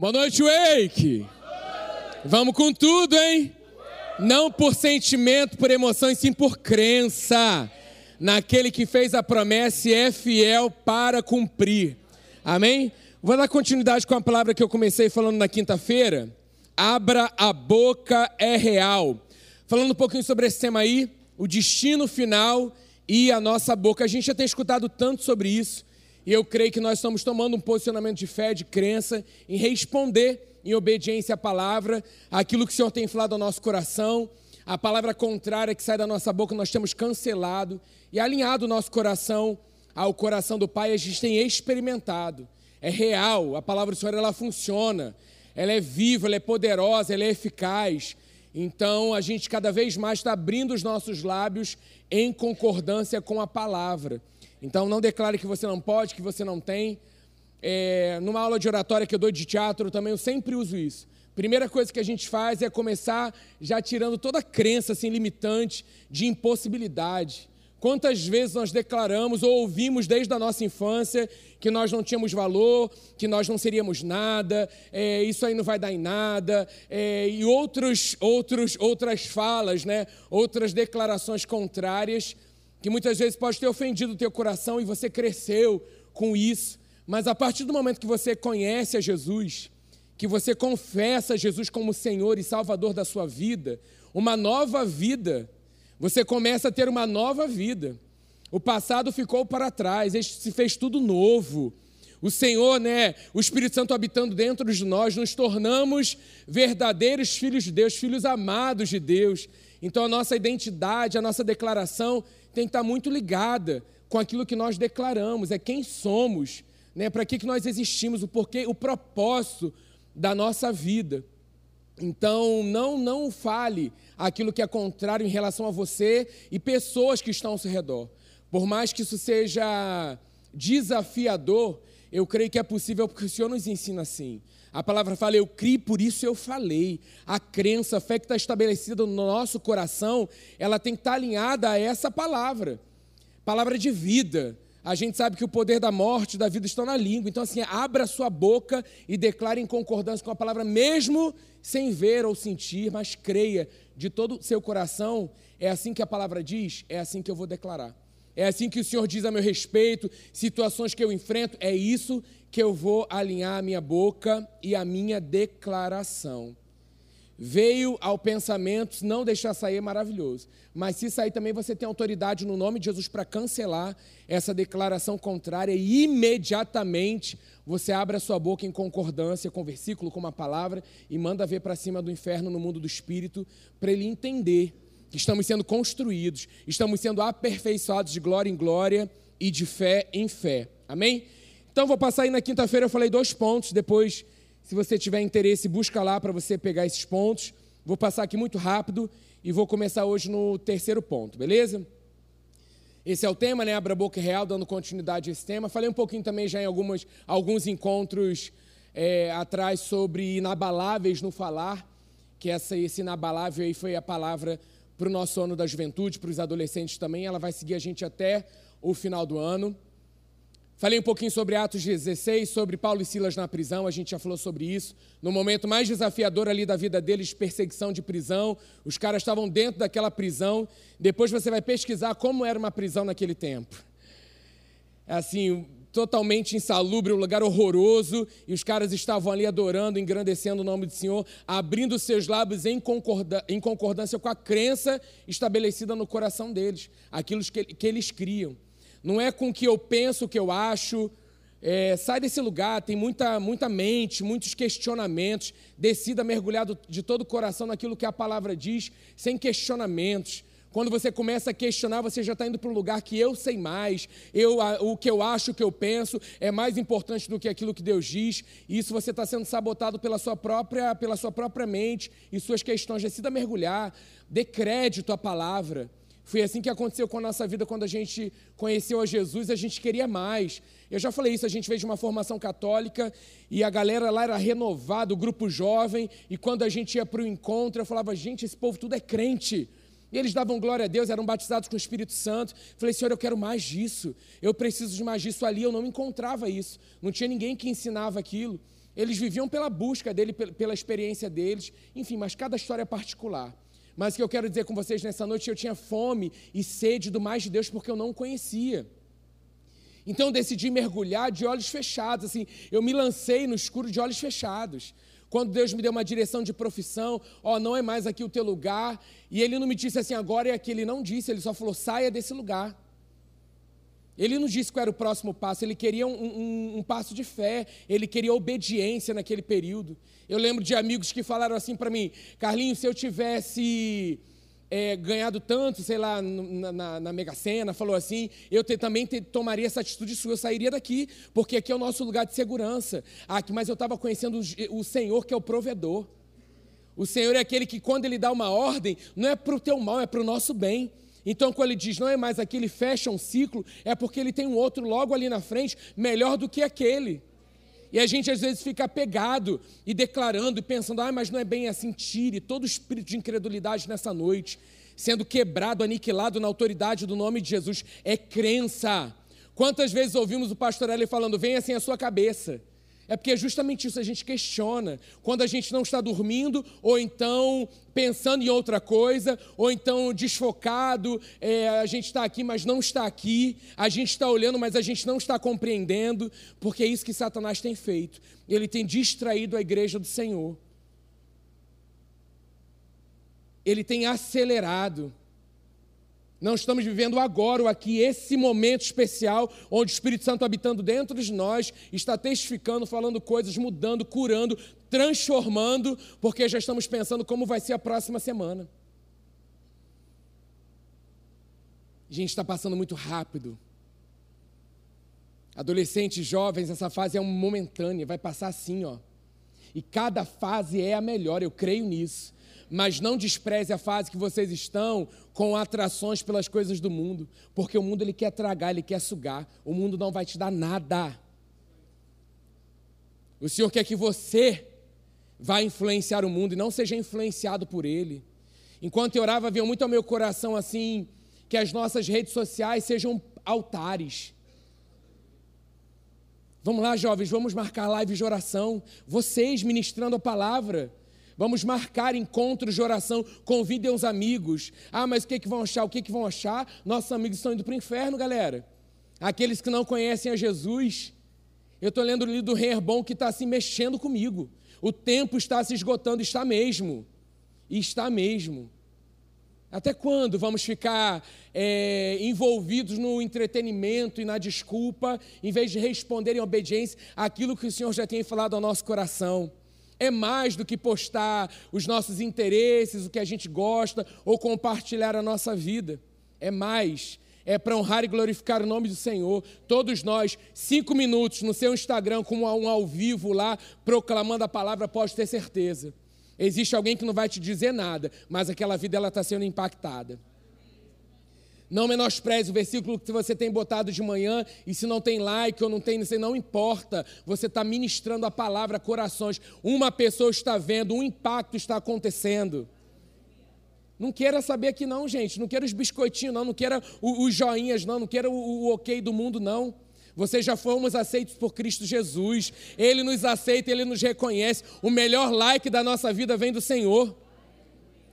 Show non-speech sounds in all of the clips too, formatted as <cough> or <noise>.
Boa noite, Wake! Vamos com tudo, hein? Não por sentimento, por emoção, e sim por crença. Naquele que fez a promessa e é fiel para cumprir. Amém? Vou dar continuidade com a palavra que eu comecei falando na quinta-feira. Abra a boca é real. Falando um pouquinho sobre esse tema aí, o destino final e a nossa boca. A gente já tem escutado tanto sobre isso. E eu creio que nós estamos tomando um posicionamento de fé, de crença, em responder em obediência à palavra, aquilo que o Senhor tem falado ao nosso coração, a palavra contrária que sai da nossa boca, nós temos cancelado e alinhado o nosso coração ao coração do Pai, a gente tem experimentado. É real, a palavra do Senhor ela funciona, ela é viva, ela é poderosa, ela é eficaz. Então a gente cada vez mais está abrindo os nossos lábios em concordância com a palavra. Então não declare que você não pode, que você não tem. É, numa aula de oratória que eu dou de teatro também, eu sempre uso isso. Primeira coisa que a gente faz é começar já tirando toda a crença assim, limitante de impossibilidade. Quantas vezes nós declaramos ou ouvimos desde a nossa infância que nós não tínhamos valor, que nós não seríamos nada, é, isso aí não vai dar em nada, é, e outros, outros, outras falas, né? outras declarações contrárias que muitas vezes pode ter ofendido o teu coração e você cresceu com isso, mas a partir do momento que você conhece a Jesus, que você confessa Jesus como Senhor e Salvador da sua vida, uma nova vida, você começa a ter uma nova vida. O passado ficou para trás, se fez tudo novo. O Senhor, né, o Espírito Santo habitando dentro de nós, nos tornamos verdadeiros filhos de Deus, filhos amados de Deus. Então a nossa identidade, a nossa declaração tem que estar muito ligada com aquilo que nós declaramos, é quem somos, né? para que, que nós existimos, o porquê, o propósito da nossa vida. Então, não, não fale aquilo que é contrário em relação a você e pessoas que estão ao seu redor. Por mais que isso seja desafiador, eu creio que é possível porque o Senhor nos ensina assim. A palavra fala, eu criei, por isso eu falei. A crença, a fé que está estabelecida no nosso coração, ela tem que estar alinhada a essa palavra. Palavra de vida. A gente sabe que o poder da morte da vida estão na língua. Então, assim, abra sua boca e declare em concordância com a palavra, mesmo sem ver ou sentir, mas creia de todo o seu coração. É assim que a palavra diz, é assim que eu vou declarar. É assim que o Senhor diz a meu respeito, situações que eu enfrento, é isso que eu vou alinhar a minha boca e a minha declaração. Veio ao pensamento, não deixar sair é maravilhoso. Mas se sair também, você tem autoridade no nome de Jesus para cancelar essa declaração contrária e imediatamente você abre a sua boca em concordância com o versículo, com uma palavra e manda ver para cima do inferno no mundo do espírito para ele entender que estamos sendo construídos, estamos sendo aperfeiçoados de glória em glória e de fé em fé. Amém? Então vou passar aí na quinta-feira, eu falei dois pontos, depois, se você tiver interesse, busca lá para você pegar esses pontos. Vou passar aqui muito rápido e vou começar hoje no terceiro ponto, beleza? Esse é o tema, né? Abra a boca real, dando continuidade a esse tema. Falei um pouquinho também já em algumas, alguns encontros é, atrás sobre inabaláveis no falar, que essa, esse inabalável aí foi a palavra para o nosso ano da juventude, para os adolescentes também. Ela vai seguir a gente até o final do ano. Falei um pouquinho sobre Atos 16, sobre Paulo e Silas na prisão, a gente já falou sobre isso. No momento mais desafiador ali da vida deles, perseguição de prisão, os caras estavam dentro daquela prisão. Depois você vai pesquisar como era uma prisão naquele tempo. É assim, totalmente insalubre, um lugar horroroso, e os caras estavam ali adorando, engrandecendo o nome do Senhor, abrindo seus lábios em, em concordância com a crença estabelecida no coração deles, aquilo que, que eles criam não é com o que eu penso, o que eu acho. É, sai desse lugar, tem muita, muita mente, muitos questionamentos. Decida mergulhar de todo o coração naquilo que a palavra diz, sem questionamentos. Quando você começa a questionar, você já está indo para um lugar que eu sei mais, eu, o que eu acho, o que eu penso é mais importante do que aquilo que Deus diz. E isso você está sendo sabotado pela sua própria, pela sua própria mente e suas questões. Decida mergulhar, dê crédito à palavra. Foi assim que aconteceu com a nossa vida quando a gente conheceu a Jesus, a gente queria mais. Eu já falei isso, a gente veio de uma formação católica e a galera lá era renovada, o grupo jovem, e quando a gente ia para o encontro, eu falava, gente, esse povo tudo é crente. E eles davam glória a Deus, eram batizados com o Espírito Santo. Falei, Senhor, eu quero mais disso. Eu preciso de mais disso ali. Eu não encontrava isso. Não tinha ninguém que ensinava aquilo. Eles viviam pela busca dele, pela experiência deles, enfim, mas cada história é particular. Mas o que eu quero dizer com vocês nessa noite, eu tinha fome e sede do mais de Deus porque eu não o conhecia. Então eu decidi mergulhar de olhos fechados, assim, eu me lancei no escuro de olhos fechados. Quando Deus me deu uma direção de profissão, ó, não é mais aqui o teu lugar, e ele não me disse assim, agora é aqui, ele não disse, ele só falou, saia desse lugar. Ele não disse qual era o próximo passo, ele queria um, um, um passo de fé, ele queria obediência naquele período. Eu lembro de amigos que falaram assim para mim, Carlinhos, se eu tivesse é, ganhado tanto, sei lá, na, na, na Mega Sena, falou assim, eu te, também te, tomaria essa atitude sua, eu sairia daqui, porque aqui é o nosso lugar de segurança. Aqui, mas eu estava conhecendo o, o Senhor que é o provedor. O Senhor é aquele que, quando Ele dá uma ordem, não é para o teu mal, é para o nosso bem. Então, quando ele diz não é mais aqui, ele fecha um ciclo, é porque ele tem um outro logo ali na frente, melhor do que aquele. E a gente às vezes fica apegado e declarando e pensando, ah, mas não é bem assim, tire todo o espírito de incredulidade nessa noite, sendo quebrado, aniquilado na autoridade do nome de Jesus. É crença. Quantas vezes ouvimos o pastor Eli falando, vem assim a sua cabeça. É porque é justamente isso a gente questiona. Quando a gente não está dormindo, ou então pensando em outra coisa, ou então desfocado, é, a gente está aqui, mas não está aqui, a gente está olhando, mas a gente não está compreendendo, porque é isso que Satanás tem feito. Ele tem distraído a igreja do Senhor. Ele tem acelerado não estamos vivendo agora, ou aqui, esse momento especial, onde o Espírito Santo habitando dentro de nós, está testificando, falando coisas, mudando, curando, transformando, porque já estamos pensando como vai ser a próxima semana. A gente está passando muito rápido. Adolescentes, jovens, essa fase é momentânea, vai passar assim, ó. E cada fase é a melhor, eu creio nisso mas não despreze a fase que vocês estão com atrações pelas coisas do mundo, porque o mundo ele quer tragar, ele quer sugar. O mundo não vai te dar nada. O Senhor quer que você vá influenciar o mundo e não seja influenciado por ele. Enquanto eu orava, vinha muito ao meu coração assim, que as nossas redes sociais sejam altares. Vamos lá, jovens, vamos marcar live de oração. Vocês ministrando a palavra. Vamos marcar encontros de oração, convidem os amigos. Ah, mas o que, que vão achar? O que, que vão achar? Nossos amigos estão indo para o inferno, galera. Aqueles que não conhecem a Jesus. Eu estou lendo o livro do Rei Herbon que está se mexendo comigo. O tempo está se esgotando, está mesmo. Está mesmo. Até quando vamos ficar é, envolvidos no entretenimento e na desculpa, em vez de responder em obediência àquilo que o Senhor já tem falado ao nosso coração? É mais do que postar os nossos interesses, o que a gente gosta, ou compartilhar a nossa vida. É mais. É para honrar e glorificar o nome do Senhor. Todos nós, cinco minutos no seu Instagram, com um ao vivo lá, proclamando a palavra, pode ter certeza. Existe alguém que não vai te dizer nada, mas aquela vida ela está sendo impactada. Não menospreze o versículo que você tem botado de manhã, e se não tem like ou não tem, não importa. Você está ministrando a palavra a corações. Uma pessoa está vendo, um impacto está acontecendo. Não queira saber aqui não, gente. Não queira os biscoitinhos, não. Não queira os joinhas, não. Não queira o, o ok do mundo, não. Vocês já fomos aceitos por Cristo Jesus. Ele nos aceita, Ele nos reconhece. O melhor like da nossa vida vem do Senhor.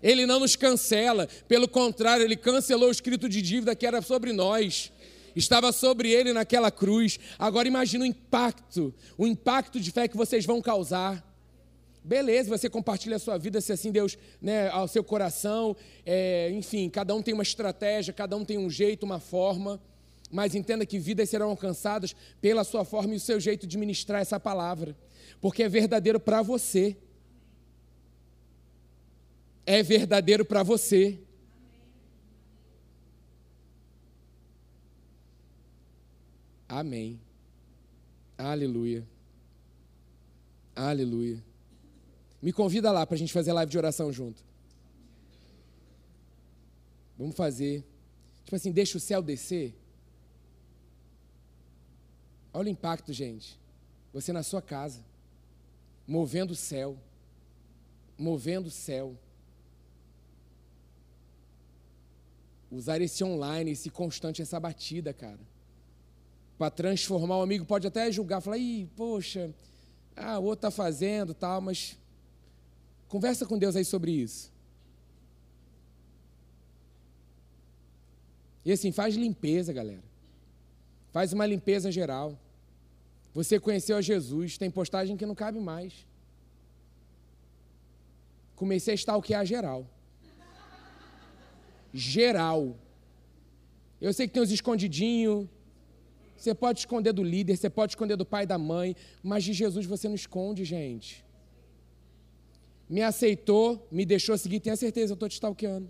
Ele não nos cancela, pelo contrário, ele cancelou o escrito de dívida que era sobre nós. Estava sobre ele naquela cruz. Agora imagina o impacto, o impacto de fé que vocês vão causar. Beleza, você compartilha a sua vida, se assim Deus, né, ao seu coração, é, enfim, cada um tem uma estratégia, cada um tem um jeito, uma forma, mas entenda que vidas serão alcançadas pela sua forma e o seu jeito de ministrar essa palavra, porque é verdadeiro para você é verdadeiro para você. Amém. Aleluia. Aleluia. Me convida lá para a gente fazer live de oração junto. Vamos fazer. Tipo assim, deixa o céu descer. Olha o impacto, gente. Você na sua casa, movendo o céu. Movendo o céu. Usar esse online, esse constante, essa batida, cara. Para transformar o amigo, pode até julgar, falar, Ih, poxa, Ah, o outro está fazendo tal, mas conversa com Deus aí sobre isso. E assim, faz limpeza, galera. Faz uma limpeza geral. Você conheceu a Jesus, tem postagem que não cabe mais. Comecei a stalkear geral. Geral. Eu sei que tem uns escondidinhos. Você pode esconder do líder, você pode esconder do pai e da mãe, mas de Jesus você não esconde, gente. Me aceitou, me deixou seguir, tenha certeza, eu estou te stalkeando.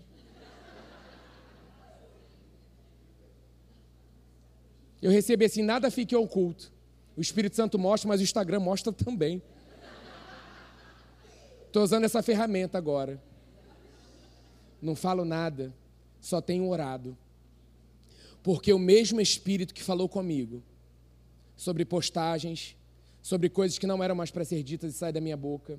Eu recebi assim: nada fique oculto. O Espírito Santo mostra, mas o Instagram mostra também. Estou usando essa ferramenta agora. Não falo nada, só tenho orado. Porque o mesmo Espírito que falou comigo sobre postagens, sobre coisas que não eram mais para ser ditas e sair da minha boca,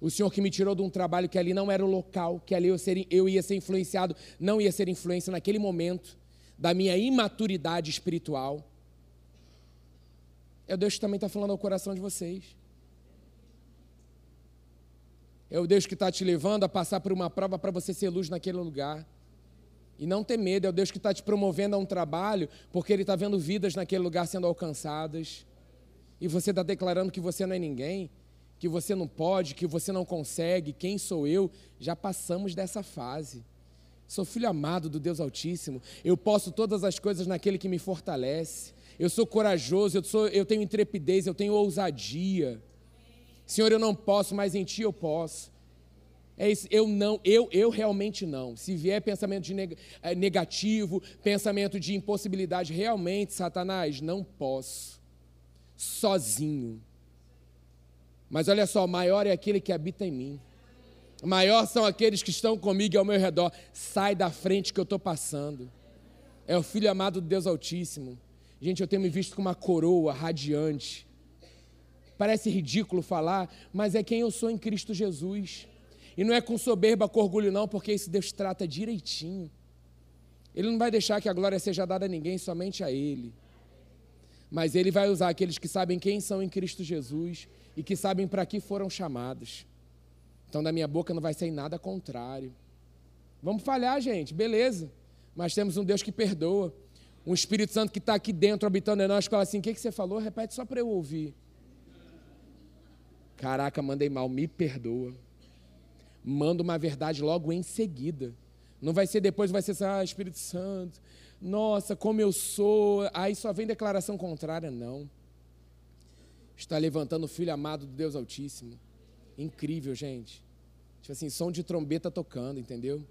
o Senhor que me tirou de um trabalho que ali não era o local, que ali eu, ser, eu ia ser influenciado, não ia ser influência naquele momento da minha imaturidade espiritual. É o Deus que também está falando ao coração de vocês. É o Deus que está te levando a passar por uma prova para você ser luz naquele lugar. E não ter medo, é o Deus que está te promovendo a um trabalho, porque Ele está vendo vidas naquele lugar sendo alcançadas. E você está declarando que você não é ninguém, que você não pode, que você não consegue, quem sou eu? Já passamos dessa fase. Sou filho amado do Deus Altíssimo. Eu posso todas as coisas naquele que me fortalece. Eu sou corajoso, eu, sou, eu tenho intrepidez, eu tenho ousadia. Senhor, eu não posso, mas em Ti eu posso. É isso, eu não, eu, eu realmente não. Se vier pensamento de eh, negativo, pensamento de impossibilidade, realmente, Satanás, não posso. Sozinho. Mas olha só, maior é aquele que habita em mim. Maior são aqueles que estão comigo e ao meu redor. Sai da frente que eu estou passando. É o Filho amado do Deus Altíssimo. Gente, eu tenho me visto com uma coroa radiante. Parece ridículo falar, mas é quem eu sou em Cristo Jesus. E não é com soberba, com orgulho, não, porque esse Deus trata direitinho. Ele não vai deixar que a glória seja dada a ninguém, somente a Ele. Mas Ele vai usar aqueles que sabem quem são em Cristo Jesus e que sabem para que foram chamados. Então, da minha boca não vai sair nada contrário. Vamos falhar, gente, beleza. Mas temos um Deus que perdoa. Um Espírito Santo que está aqui dentro, habitando em nós, fala assim: o que, que você falou? Repete só para eu ouvir. Caraca, mandei mal, me perdoa. Manda uma verdade logo em seguida. Não vai ser depois, vai ser assim, ah, Espírito Santo, nossa, como eu sou. Aí só vem declaração contrária, não. Está levantando o filho amado do Deus Altíssimo. Incrível, gente. Tipo assim, som de trombeta tocando, entendeu?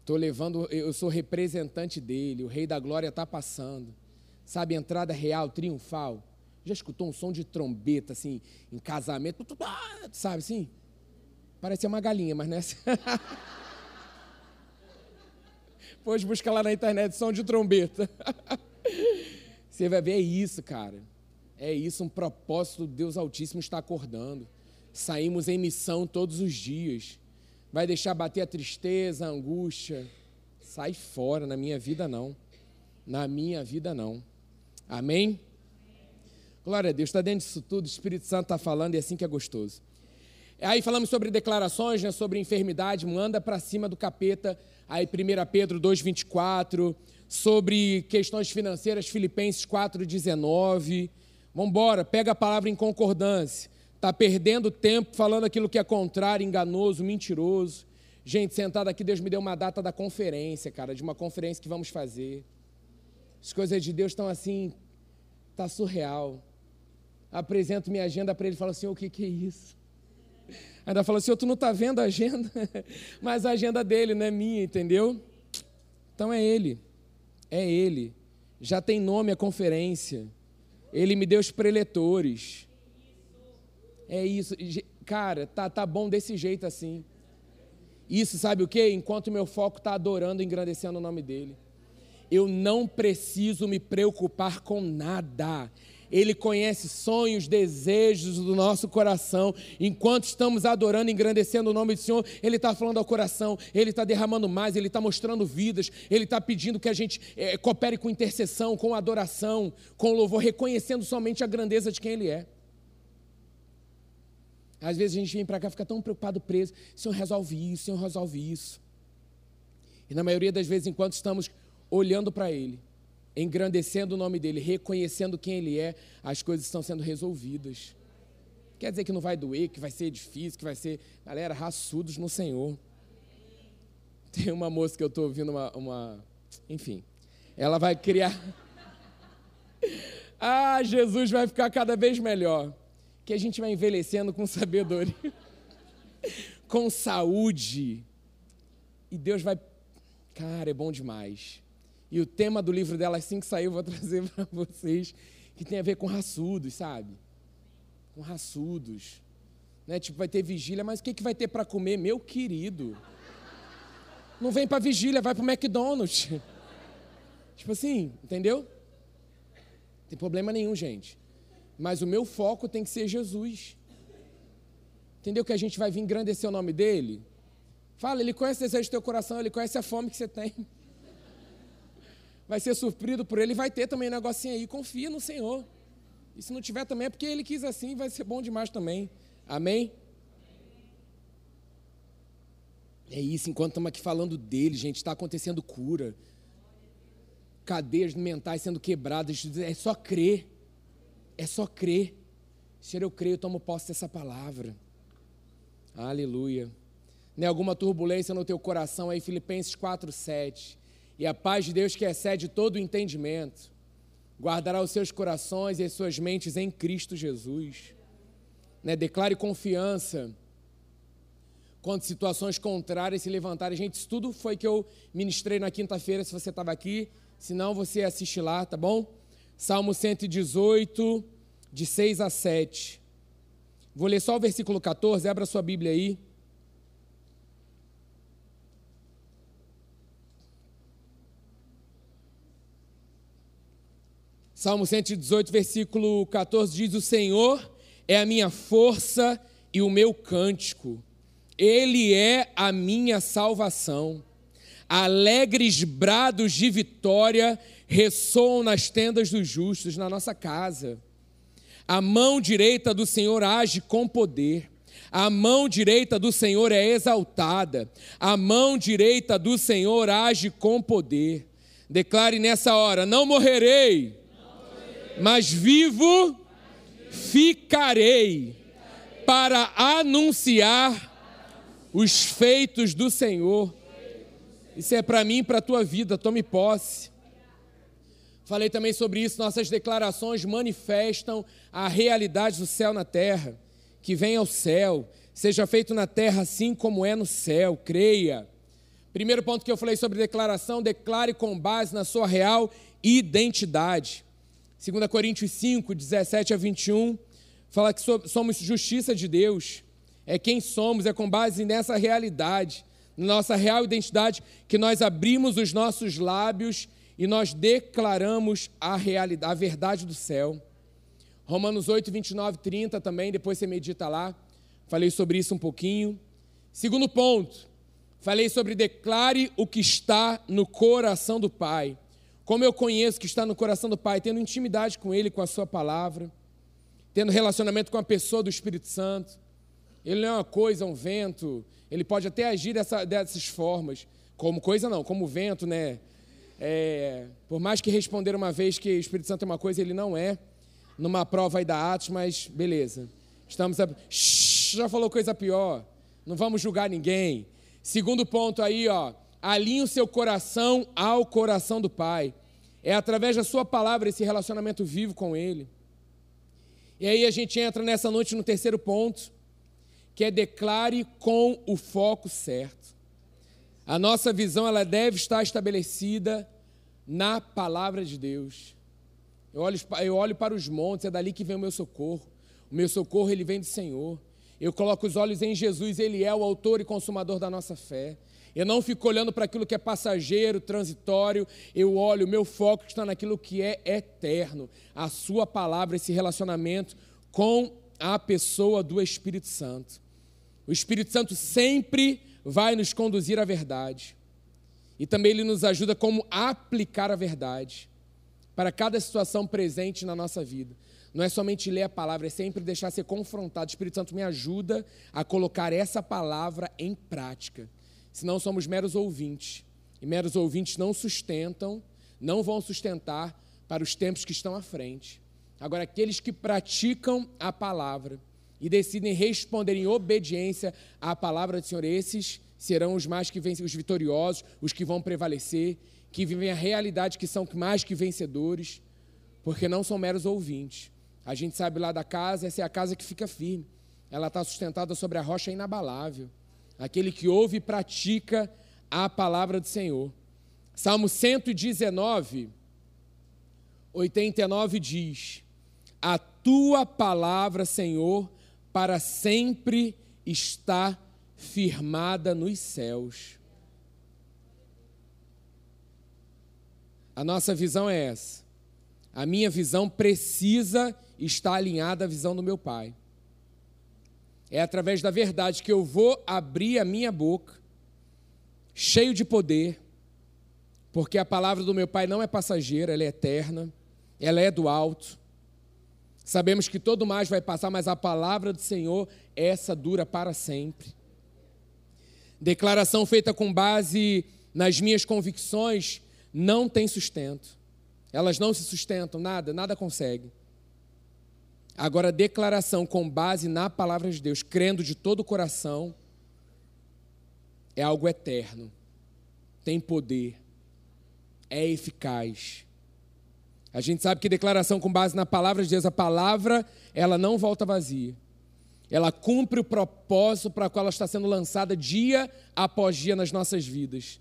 Estou levando, eu sou representante dele, o Rei da Glória está passando. Sabe, entrada real, triunfal. Já escutou um som de trombeta, assim, em casamento? Sabe assim? Parece uma galinha, mas não é assim. <laughs> Busca lá na internet som de trombeta. <laughs> Você vai ver, é isso, cara. É isso, um propósito Deus Altíssimo está acordando. Saímos em missão todos os dias. Vai deixar bater a tristeza, a angústia? Sai fora, na minha vida não. Na minha vida não. Amém? Glória a Deus, está dentro disso tudo, o Espírito Santo está falando e é assim que é gostoso. Aí falamos sobre declarações, né, sobre enfermidade, manda para cima do capeta, aí 1 Pedro 2,24, sobre questões financeiras, Filipenses 4,19. Vamos embora, pega a palavra em concordância está perdendo tempo falando aquilo que é contrário, enganoso, mentiroso. Gente, sentado aqui, Deus me deu uma data da conferência, cara, de uma conferência que vamos fazer. As coisas de Deus estão assim, está surreal. Apresento minha agenda para ele e falo assim: o que, que é isso? Ainda fala assim: tu não está vendo a agenda? <laughs> Mas a agenda dele não é minha, entendeu? Então é ele, é ele. Já tem nome a conferência. Ele me deu os preletores. É isso. Cara, tá, tá bom desse jeito assim. Isso, sabe o que? Enquanto meu foco está adorando engrandecendo o nome dele. Eu não preciso me preocupar com nada. Ele conhece sonhos, desejos do nosso coração. Enquanto estamos adorando e engrandecendo o nome do Senhor, Ele está falando ao coração, Ele está derramando mais, Ele está mostrando vidas, Ele está pedindo que a gente é, coopere com intercessão, com adoração, com louvor, reconhecendo somente a grandeza de quem Ele é. Às vezes a gente vem para cá fica tão preocupado, preso. Senhor, resolve isso, Senhor, resolve isso. E na maioria das vezes, enquanto estamos olhando para Ele, engrandecendo o nome dEle, reconhecendo quem Ele é, as coisas estão sendo resolvidas. Quer dizer que não vai doer, que vai ser difícil, que vai ser. Galera, raçudos no Senhor. Tem uma moça que eu estou ouvindo, uma, uma. Enfim. Ela vai criar. <laughs> ah, Jesus vai ficar cada vez melhor que a gente vai envelhecendo com sabedoria, <laughs> com saúde. E Deus vai. Cara, é bom demais. E o tema do livro dela, assim que saiu, eu vou <laughs> trazer para vocês, que tem a ver com raçudos, sabe? Com raçudos. Né? Tipo, vai ter vigília, mas o que, que vai ter para comer? Meu querido. Não vem para vigília, vai para o McDonald's. <laughs> tipo assim, entendeu? Não tem problema nenhum, gente mas o meu foco tem que ser Jesus. Entendeu que a gente vai vir engrandecer o nome dele? Fala, ele conhece o desejo do teu coração, ele conhece a fome que você tem. Vai ser surpreso por ele, vai ter também um negocinho aí. Confia no Senhor. E se não tiver também é porque ele quis assim, vai ser bom demais também. Amém? É isso, enquanto estamos aqui falando dele, gente, está acontecendo cura. Cadeias mentais sendo quebradas, é só crer. É só crer. Senhor, eu creio, eu tomo posse dessa palavra. Aleluia. Nem alguma turbulência no teu coração aí, Filipenses 4, 7. E a paz de Deus que excede todo o entendimento, guardará os seus corações e as suas mentes em Cristo Jesus. Né? Declare confiança quando situações contrárias se levantarem. Gente, isso tudo foi que eu ministrei na quinta-feira, se você estava aqui. Se não, você assiste lá, tá bom? Salmo 118, de 6 a 7. Vou ler só o versículo 14, abra sua Bíblia aí. Salmo 118, versículo 14 diz: O Senhor é a minha força e o meu cântico, Ele é a minha salvação. Alegres brados de vitória ressoam nas tendas dos justos, na nossa casa. A mão direita do Senhor age com poder. A mão direita do Senhor é exaltada. A mão direita do Senhor age com poder. Declare nessa hora: não morrerei, mas vivo ficarei para anunciar os feitos do Senhor. Isso é para mim e para a tua vida, tome posse. Falei também sobre isso, nossas declarações manifestam a realidade do céu na terra. Que venha ao céu, seja feito na terra assim como é no céu, creia. Primeiro ponto que eu falei sobre declaração, declare com base na sua real identidade. 2 Coríntios 5, 17 a 21, fala que somos justiça de Deus. É quem somos, é com base nessa realidade, nossa real identidade, que nós abrimos os nossos lábios e nós declaramos a realidade, a verdade do céu. Romanos 8, 29, 30 também, depois você medita lá. Falei sobre isso um pouquinho. Segundo ponto, falei sobre declare o que está no coração do Pai. Como eu conheço que está no coração do Pai, tendo intimidade com Ele, com a Sua palavra, tendo relacionamento com a pessoa do Espírito Santo. Ele não é uma coisa, um vento. Ele pode até agir dessa, dessas formas. Como coisa não, como vento, né? É, por mais que responder uma vez que o Espírito Santo é uma coisa, ele não é. Numa prova aí da Atos, mas beleza. Estamos a... Shhh, já falou coisa pior. Não vamos julgar ninguém. Segundo ponto aí, ó. Alinhe o seu coração ao coração do Pai. É através da sua palavra esse relacionamento vivo com Ele. E aí a gente entra nessa noite no terceiro ponto, que é declare com o foco certo. A nossa visão ela deve estar estabelecida na palavra de Deus. Eu olho, eu olho para os montes, é dali que vem o meu socorro. O meu socorro ele vem do Senhor. Eu coloco os olhos em Jesus, ele é o autor e consumador da nossa fé. Eu não fico olhando para aquilo que é passageiro, transitório. Eu olho, o meu foco está naquilo que é eterno. A Sua palavra, esse relacionamento com a pessoa do Espírito Santo. O Espírito Santo sempre vai nos conduzir à verdade. E também ele nos ajuda como aplicar a verdade para cada situação presente na nossa vida. não é somente ler a palavra, é sempre deixar ser confrontado. O Espírito Santo me ajuda a colocar essa palavra em prática. Senão somos meros ouvintes. E meros ouvintes não sustentam, não vão sustentar para os tempos que estão à frente. Agora, aqueles que praticam a palavra e decidem responder em obediência à palavra do Senhor, esses serão os mais que vencem, os vitoriosos, os que vão prevalecer, que vivem a realidade que são mais que vencedores, porque não são meros ouvintes. A gente sabe lá da casa, essa é a casa que fica firme. Ela está sustentada sobre a rocha inabalável. Aquele que ouve e pratica a palavra do Senhor. Salmo 119, 89 diz: A tua palavra, Senhor, para sempre está firmada nos céus. A nossa visão é essa. A minha visão precisa estar alinhada à visão do meu Pai. É através da verdade que eu vou abrir a minha boca, cheio de poder, porque a palavra do meu Pai não é passageira, ela é eterna, ela é do alto. Sabemos que todo mais vai passar, mas a palavra do Senhor, essa dura para sempre. Declaração feita com base nas minhas convicções não tem sustento. Elas não se sustentam, nada, nada consegue. Agora, declaração com base na palavra de Deus, crendo de todo o coração, é algo eterno, tem poder, é eficaz. A gente sabe que declaração com base na palavra de Deus, a palavra, ela não volta vazia. Ela cumpre o propósito para o qual ela está sendo lançada dia após dia nas nossas vidas.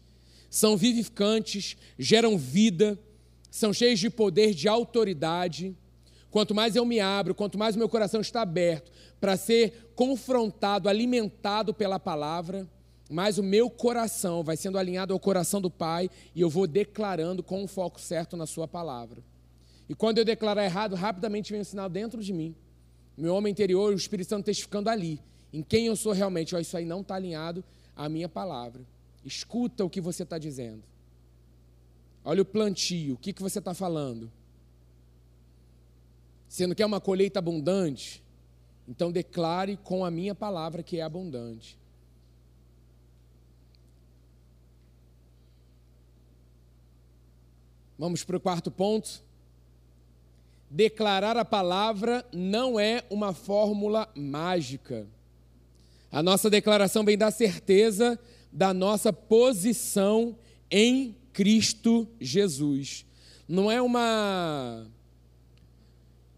São vivificantes, geram vida, são cheios de poder, de autoridade. Quanto mais eu me abro, quanto mais o meu coração está aberto para ser confrontado, alimentado pela palavra, mais o meu coração vai sendo alinhado ao coração do Pai e eu vou declarando com o foco certo na Sua palavra. E quando eu declarar errado, rapidamente vem um sinal dentro de mim. Meu homem interior, o Espírito Santo testificando ali, em quem eu sou realmente. Oh, isso aí não está alinhado à minha palavra. Escuta o que você está dizendo. Olha o plantio, o que, que você está falando. Você não quer uma colheita abundante? Então declare com a minha palavra que é abundante. Vamos para o quarto ponto. Declarar a palavra não é uma fórmula mágica. A nossa declaração vem da certeza da nossa posição em Cristo Jesus. Não é uma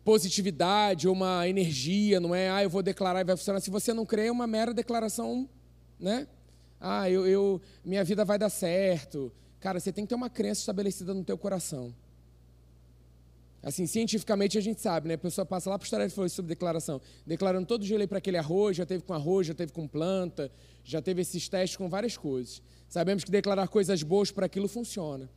positividade uma energia, não é, ah, eu vou declarar e vai funcionar. Se você não crê, é uma mera declaração, né? Ah, eu, eu, minha vida vai dar certo. Cara, você tem que ter uma crença estabelecida no teu coração. Assim, cientificamente a gente sabe, né? A pessoa passa lá para o história e falou sobre declaração. Declarando todo dia para aquele arroz, já teve com arroz, já teve com planta, já teve esses testes com várias coisas. Sabemos que declarar coisas boas para aquilo funciona.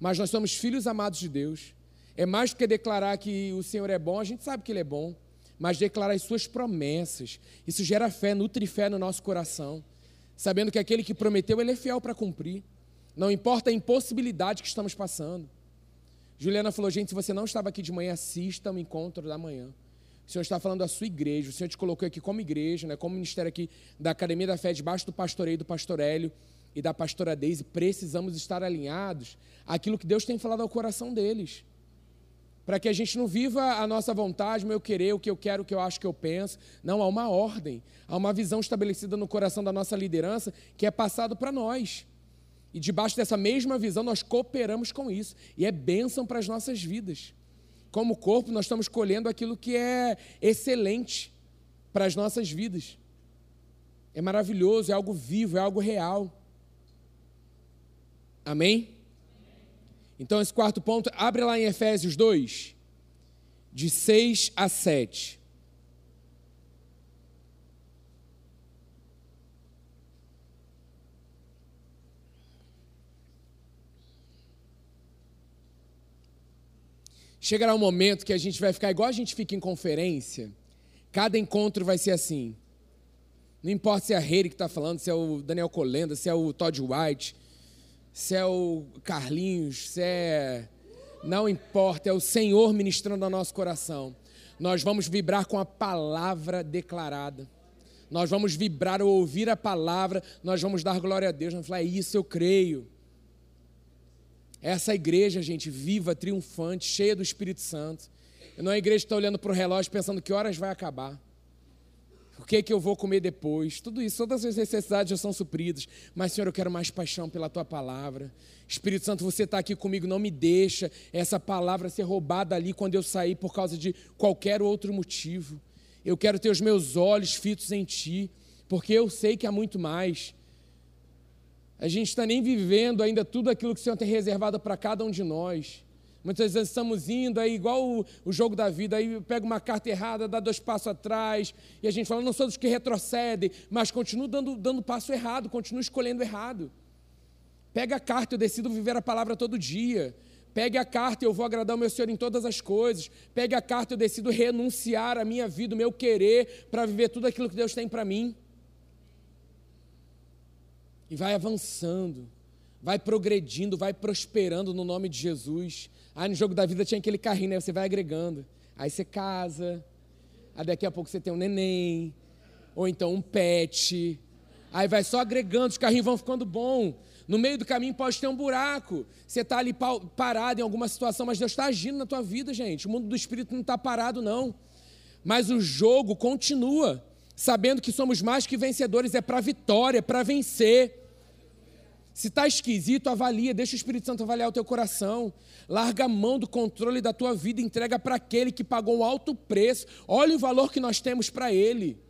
Mas nós somos filhos amados de Deus. É mais do que declarar que o Senhor é bom, a gente sabe que Ele é bom. Mas declarar as suas promessas. Isso gera fé, nutre fé no nosso coração. Sabendo que aquele que prometeu, Ele é fiel para cumprir. Não importa a impossibilidade que estamos passando. Juliana falou: gente, se você não estava aqui de manhã, assista o encontro da manhã. O Senhor está falando da sua igreja, o Senhor te colocou aqui como igreja, né, como ministério aqui da Academia da Fé, debaixo do pastoreio do pastor Hélio e da pastora Deise. Precisamos estar alinhados àquilo que Deus tem falado ao coração deles. Para que a gente não viva a nossa vontade, o meu querer, o que eu quero, o que eu acho que eu penso. Não, há uma ordem, há uma visão estabelecida no coração da nossa liderança que é passado para nós. E debaixo dessa mesma visão, nós cooperamos com isso. E é bênção para as nossas vidas. Como corpo, nós estamos colhendo aquilo que é excelente para as nossas vidas. É maravilhoso, é algo vivo, é algo real. Amém? Então, esse quarto ponto, abre lá em Efésios 2, de 6 a 7. Chegará um momento que a gente vai ficar igual a gente fica em conferência. Cada encontro vai ser assim. Não importa se é a Rede que está falando, se é o Daniel Colenda, se é o Todd White, se é o Carlinhos, se é. Não importa, é o Senhor ministrando ao nosso coração. Nós vamos vibrar com a palavra declarada. Nós vamos vibrar ao ouvir a palavra, nós vamos dar glória a Deus, vamos falar, é isso eu creio. Essa igreja, gente, viva, triunfante, cheia do Espírito Santo. Não é a igreja que está olhando para o relógio pensando que horas vai acabar. O que, é que eu vou comer depois? Tudo isso, todas as necessidades já são supridas. Mas, Senhor, eu quero mais paixão pela tua palavra. Espírito Santo, você está aqui comigo, não me deixa essa palavra ser roubada ali quando eu sair por causa de qualquer outro motivo. Eu quero ter os meus olhos fitos em Ti, porque eu sei que há muito mais. A gente está nem vivendo ainda tudo aquilo que o Senhor tem reservado para cada um de nós. Muitas vezes estamos indo aí, igual o, o, jogo da vida, aí pega uma carta errada, dá dois passos atrás, e a gente fala, não sou dos que retrocedem, mas continuo dando, dando passo errado, continuo escolhendo errado. Pega a carta, eu decido viver a palavra todo dia. Pegue a carta, eu vou agradar o meu Senhor em todas as coisas. Pegue a carta, eu decido renunciar a minha vida, o meu querer, para viver tudo aquilo que Deus tem para mim. E vai avançando, vai progredindo, vai prosperando no nome de Jesus. Aí no jogo da vida tinha aquele carrinho, né? Você vai agregando. Aí você casa, aí daqui a pouco você tem um neném, ou então um pet. Aí vai só agregando, os carrinhos vão ficando bom. No meio do caminho pode ter um buraco. Você está ali parado em alguma situação, mas Deus está agindo na tua vida, gente. O mundo do Espírito não está parado, não. Mas o jogo continua, sabendo que somos mais que vencedores, é para vitória, é para vencer. Se está esquisito, avalia, deixa o Espírito Santo avaliar o teu coração. Larga a mão do controle da tua vida, entrega para aquele que pagou um alto preço. Olha o valor que nós temos para ele.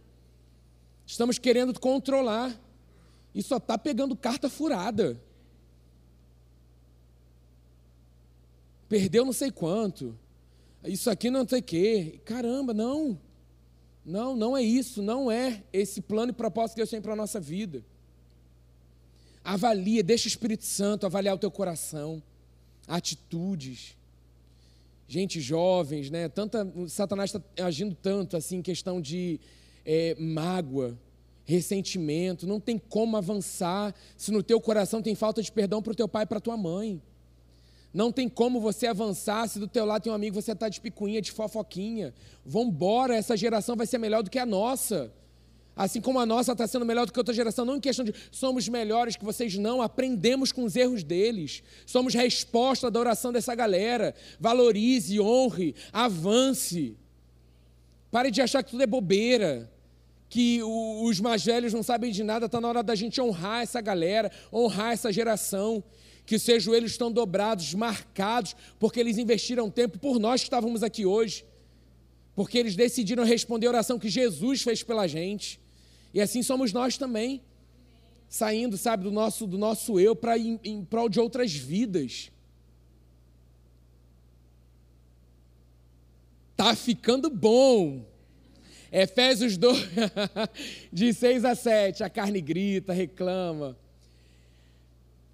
Estamos querendo controlar. E só está pegando carta furada. Perdeu não sei quanto. Isso aqui não sei o quê. Caramba, não. Não, não é isso. Não é esse plano e propósito que Deus tem para a nossa vida. Avalia, deixa o Espírito Santo avaliar o teu coração, atitudes. Gente, jovens, né? Tanta, Satanás está agindo tanto assim em questão de é, mágoa, ressentimento. Não tem como avançar se no teu coração tem falta de perdão para o teu pai e para tua mãe. Não tem como você avançar se do teu lado tem um amigo você está de picuinha, de fofoquinha. Vambora, essa geração vai ser melhor do que a nossa. Assim como a nossa está sendo melhor do que outra geração, não em questão de somos melhores que vocês, não. Aprendemos com os erros deles. Somos resposta da oração dessa galera. Valorize, honre, avance. Pare de achar que tudo é bobeira. Que os mais velhos não sabem de nada. Está na hora da gente honrar essa galera, honrar essa geração. Que seus joelhos estão dobrados, marcados, porque eles investiram tempo por nós que estávamos aqui hoje. Porque eles decidiram responder a oração que Jesus fez pela gente. E assim somos nós também, saindo, sabe, do nosso, do nosso eu para em, em prol de outras vidas. Tá ficando bom. Efésios 2, <laughs> de 6 a 7, a carne grita, reclama.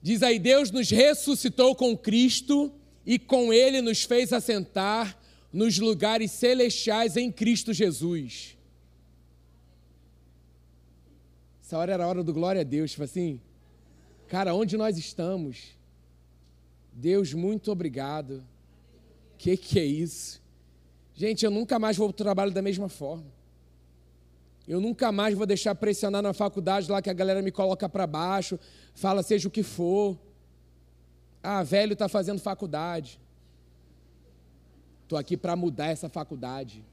Diz aí: Deus nos ressuscitou com Cristo e com Ele nos fez assentar nos lugares celestiais em Cristo Jesus Essa hora era a hora do glória a Deus. Tipo assim, cara, onde nós estamos? Deus, muito obrigado. Que que é isso? Gente, eu nunca mais vou para o trabalho da mesma forma. Eu nunca mais vou deixar pressionar na faculdade lá que a galera me coloca para baixo, fala seja o que for. Ah, velho está fazendo faculdade. Estou aqui para mudar essa faculdade.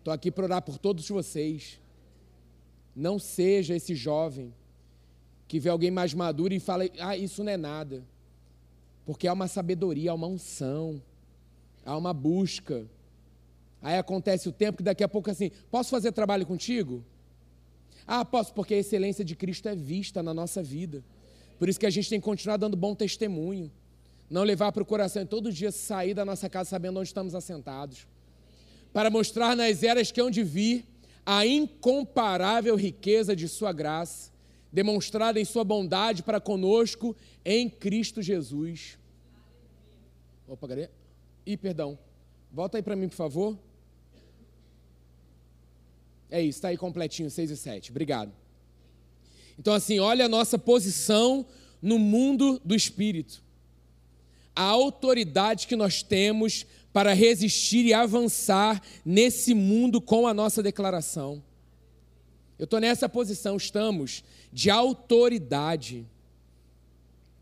Estou aqui para orar por todos vocês. Não seja esse jovem que vê alguém mais maduro e fala: ah, isso não é nada. Porque há uma sabedoria, há uma unção, há uma busca. Aí acontece o tempo que daqui a pouco assim: posso fazer trabalho contigo? Ah, posso, porque a excelência de Cristo é vista na nossa vida. Por isso que a gente tem que continuar dando bom testemunho. Não levar para o coração e todo dia sair da nossa casa sabendo onde estamos assentados. Para mostrar nas eras que hão de vir a incomparável riqueza de Sua graça, demonstrada em Sua bondade para conosco em Cristo Jesus. Opa, cadê? Ih, perdão. Volta aí para mim, por favor. É isso, está aí completinho, 6 e 7. Obrigado. Então, assim, olha a nossa posição no mundo do Espírito. A autoridade que nós temos para resistir e avançar nesse mundo com a nossa declaração. Eu estou nessa posição, estamos de autoridade.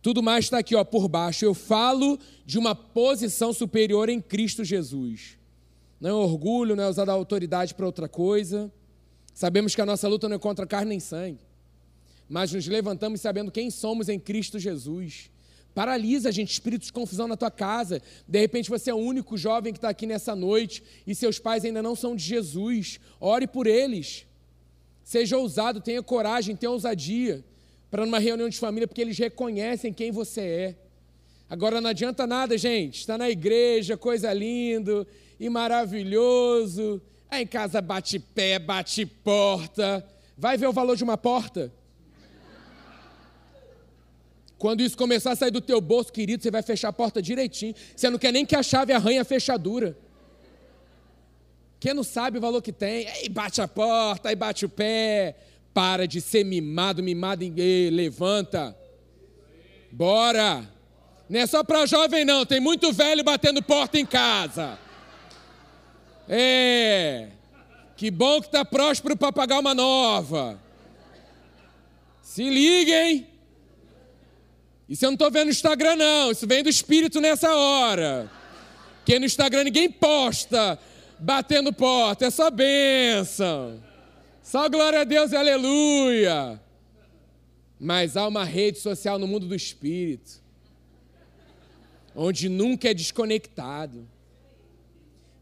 Tudo mais está aqui, ó, por baixo. Eu falo de uma posição superior em Cristo Jesus. Não é orgulho, não é usar a autoridade para outra coisa. Sabemos que a nossa luta não é contra carne nem sangue, mas nos levantamos sabendo quem somos em Cristo Jesus. Paralisa, gente, espírito de confusão na tua casa. De repente você é o único jovem que está aqui nessa noite e seus pais ainda não são de Jesus. Ore por eles. Seja ousado, tenha coragem, tenha ousadia para numa reunião de família, porque eles reconhecem quem você é. Agora não adianta nada, gente. Está na igreja, coisa lindo e maravilhoso. Aí em casa bate pé, bate porta. Vai ver o valor de uma porta? Quando isso começar a sair do teu bolso, querido, você vai fechar a porta direitinho. Você não quer nem que a chave arranhe a fechadura. Quem não sabe o valor que tem, aí bate a porta, aí bate o pé. Para de ser mimado, mimado, ei, levanta. Bora. Não é só para jovem, não. Tem muito velho batendo porta em casa. É. Que bom que está próspero para pagar uma nova. Se liguem. Isso eu não estou vendo no Instagram, não. Isso vem do Espírito nessa hora. Porque no Instagram ninguém posta batendo porta, é só bênção. Só glória a Deus e aleluia. Mas há uma rede social no mundo do Espírito, onde nunca é desconectado.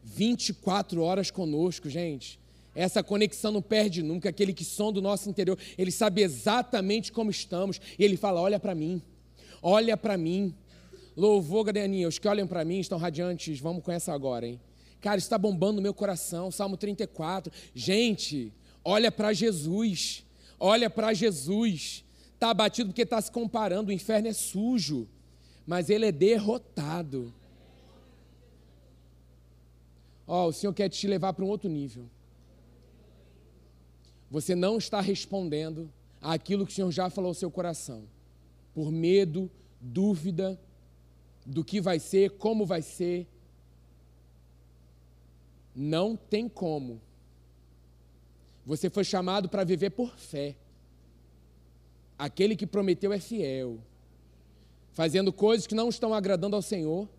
24 horas conosco, gente. Essa conexão não perde nunca. Aquele que som do nosso interior, ele sabe exatamente como estamos. E ele fala: Olha para mim. Olha para mim. Louvor, Gadeaninha. Os que olham para mim estão radiantes. Vamos com essa agora, hein? Cara, está bombando no meu coração. Salmo 34. Gente, olha para Jesus. Olha para Jesus. Está abatido porque está se comparando. O inferno é sujo, mas ele é derrotado. Ó, oh, o Senhor quer te levar para um outro nível. Você não está respondendo àquilo que o Senhor já falou ao seu coração por medo, dúvida do que vai ser, como vai ser. Não tem como. Você foi chamado para viver por fé. Aquele que prometeu é fiel, fazendo coisas que não estão agradando ao Senhor,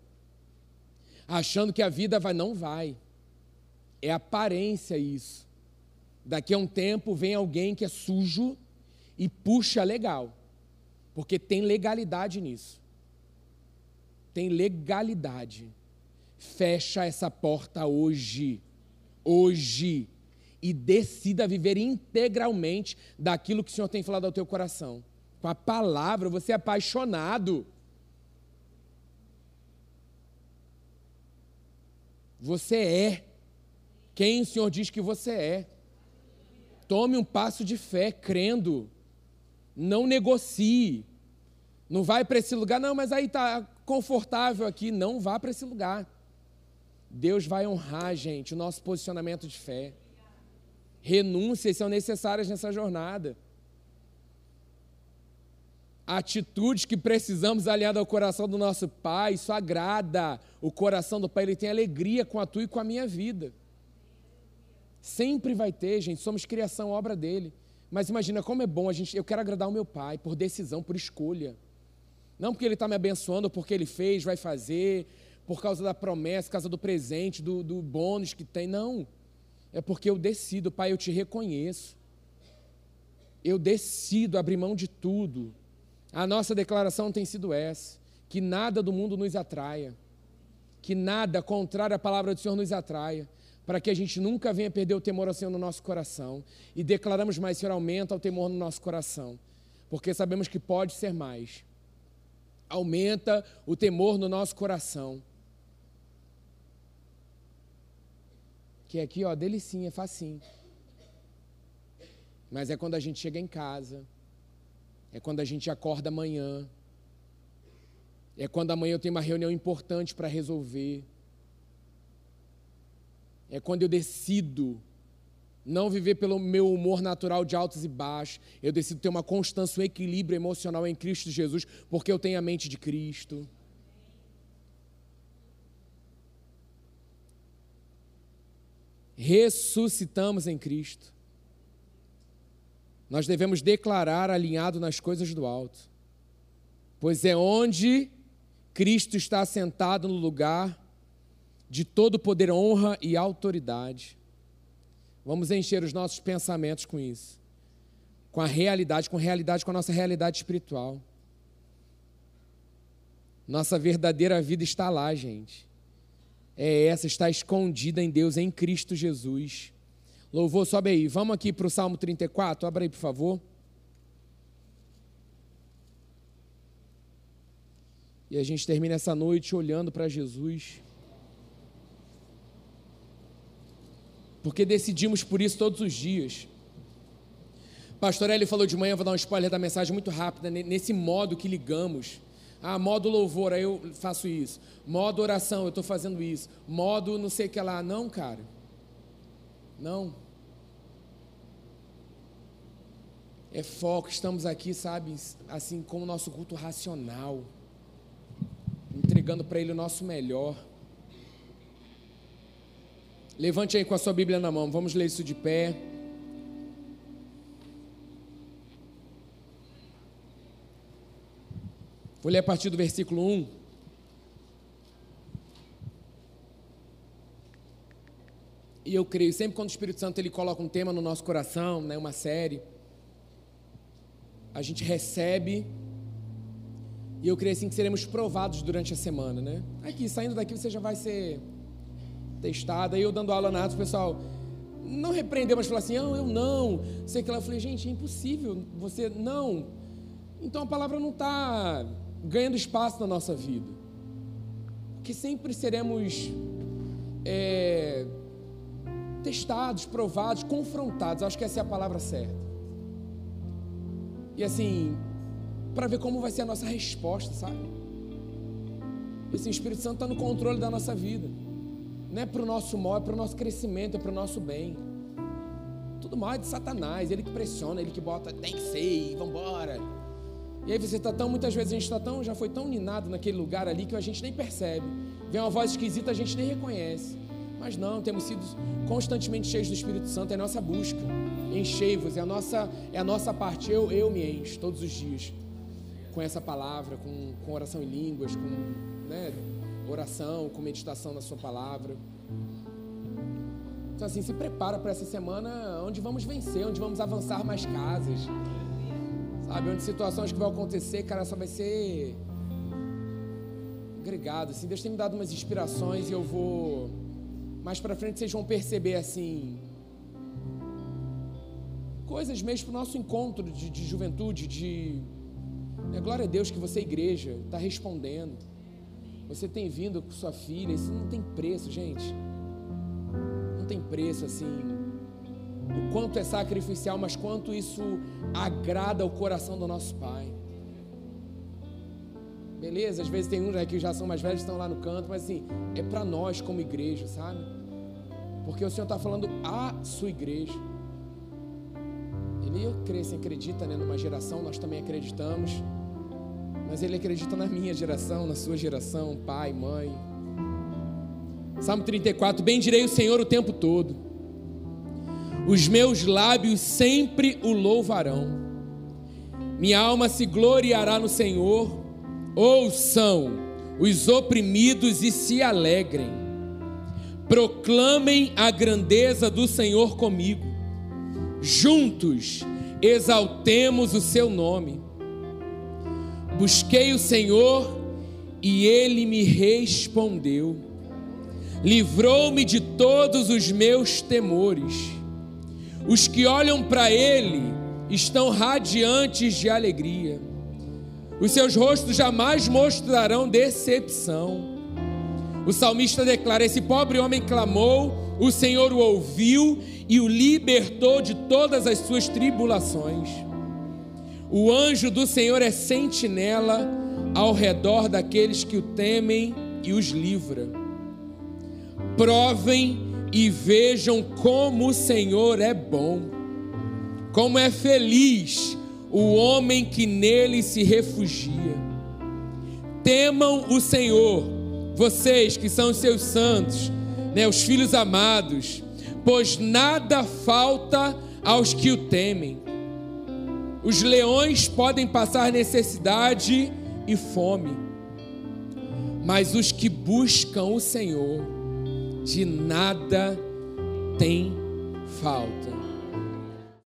achando que a vida vai, não vai. É aparência isso. Daqui a um tempo vem alguém que é sujo e puxa legal. Porque tem legalidade nisso. Tem legalidade. Fecha essa porta hoje. Hoje. E decida viver integralmente daquilo que o Senhor tem falado ao teu coração. Com a palavra, você é apaixonado. Você é quem o Senhor diz que você é. Tome um passo de fé, crendo. Não negocie. Não vai para esse lugar, não, mas aí está confortável aqui. Não vá para esse lugar. Deus vai honrar, gente, o nosso posicionamento de fé. Renúncias são necessárias nessa jornada. Atitudes que precisamos aliar ao coração do nosso Pai, isso agrada o coração do Pai, ele tem alegria com a tua e com a minha vida. Sempre vai ter, gente, somos criação, obra dele. Mas imagina como é bom a gente. Eu quero agradar o meu pai por decisão, por escolha. Não porque ele está me abençoando, porque ele fez, vai fazer, por causa da promessa, por causa do presente, do, do bônus que tem. Não. É porque eu decido, pai, eu te reconheço. Eu decido abrir mão de tudo. A nossa declaração tem sido essa: que nada do mundo nos atraia, que nada contrário à palavra do Senhor nos atraia para que a gente nunca venha perder o temor ao Senhor no nosso coração. E declaramos mais, Senhor, aumenta o temor no nosso coração, porque sabemos que pode ser mais. Aumenta o temor no nosso coração. Que é aqui, ó, delicinha, facinho. Mas é quando a gente chega em casa, é quando a gente acorda amanhã, é quando amanhã eu tenho uma reunião importante para resolver é quando eu decido não viver pelo meu humor natural de altos e baixos, eu decido ter uma constância, um equilíbrio emocional em Cristo Jesus, porque eu tenho a mente de Cristo. ressuscitamos em Cristo. Nós devemos declarar alinhado nas coisas do alto, pois é onde Cristo está sentado no lugar de todo poder, honra e autoridade. Vamos encher os nossos pensamentos com isso, com a realidade, com a realidade, com a nossa realidade espiritual. Nossa verdadeira vida está lá, gente. É essa, está escondida em Deus, em Cristo Jesus. Louvor, sobe aí. Vamos aqui para o Salmo 34, abra aí, por favor. E a gente termina essa noite olhando para Jesus. Porque decidimos por isso todos os dias. Pastor Eli falou de manhã, vou dar um spoiler da mensagem muito rápida, nesse modo que ligamos. Ah, modo louvor, aí eu faço isso. Modo oração, eu estou fazendo isso. Modo não sei o que lá. Não, cara. Não. É foco, estamos aqui, sabe, assim, com o nosso culto racional entregando para Ele o nosso melhor. Levante aí com a sua Bíblia na mão, vamos ler isso de pé. Vou ler a partir do versículo 1. E eu creio, sempre quando o Espírito Santo ele coloca um tema no nosso coração, né, uma série, a gente recebe e eu creio assim que seremos provados durante a semana, né? Aqui, saindo daqui, você já vai ser testado. Aí eu dando aula na o pessoal não repreendeu, mas falou assim: não, eu não. Sei que lá. Eu falei, gente, é impossível. Você não. Então a palavra não está ganhando espaço na nossa vida. Porque sempre seremos é, testados, provados, confrontados. Acho que essa é a palavra certa. E assim, para ver como vai ser a nossa resposta, sabe? Esse Espírito Santo está no controle da nossa vida. Não é para o nosso mal, é para o nosso crescimento, é para o nosso bem. Tudo mal é de Satanás, ele que pressiona, ele que bota, tem que ser, vamos embora. E aí você está tão, muitas vezes a gente está tão, já foi tão ninado naquele lugar ali que a gente nem percebe. Vem uma voz esquisita, a gente nem reconhece. Mas não, temos sido constantemente cheios do Espírito Santo, é a nossa busca. Enchei-vos, é a nossa, é a nossa parte. Eu, eu me encho todos os dias com essa palavra, com, com oração em línguas, com né, oração, com meditação na sua palavra. Então assim, se prepara para essa semana onde vamos vencer, onde vamos avançar mais casas. Sabe, onde situações que vão acontecer, cara, só vai ser agregado, assim. Deus tem me dado umas inspirações e eu vou mais para frente vocês vão perceber assim coisas mesmo para o nosso encontro de, de juventude, de é glória a Deus que você, igreja, está respondendo. Você tem vindo com sua filha, isso não tem preço, gente. Não tem preço assim. O quanto é sacrificial, mas quanto isso agrada o coração do nosso Pai. Beleza? Às vezes tem uns aqui que já são mais velhos, estão lá no canto, mas assim, é para nós como igreja, sabe? Porque o Senhor está falando a sua igreja. Ele, assim, acredita né, numa geração, nós também acreditamos mas ele acredita na minha geração, na sua geração, pai, mãe. Salmo 34: Bendirei o Senhor o tempo todo, os meus lábios sempre o louvarão, minha alma se gloriará no Senhor. Ouçam os oprimidos e se alegrem, proclamem a grandeza do Senhor comigo, juntos exaltemos o seu nome. Busquei o Senhor e ele me respondeu. Livrou-me de todos os meus temores. Os que olham para ele estão radiantes de alegria. Os seus rostos jamais mostrarão decepção. O salmista declara: Esse pobre homem clamou, o Senhor o ouviu e o libertou de todas as suas tribulações. O anjo do Senhor é sentinela ao redor daqueles que o temem e os livra. Provem e vejam como o Senhor é bom, como é feliz o homem que nele se refugia. Temam o Senhor, vocês que são seus santos, né, os filhos amados, pois nada falta aos que o temem. Os leões podem passar necessidade e fome, mas os que buscam o Senhor, de nada tem falta.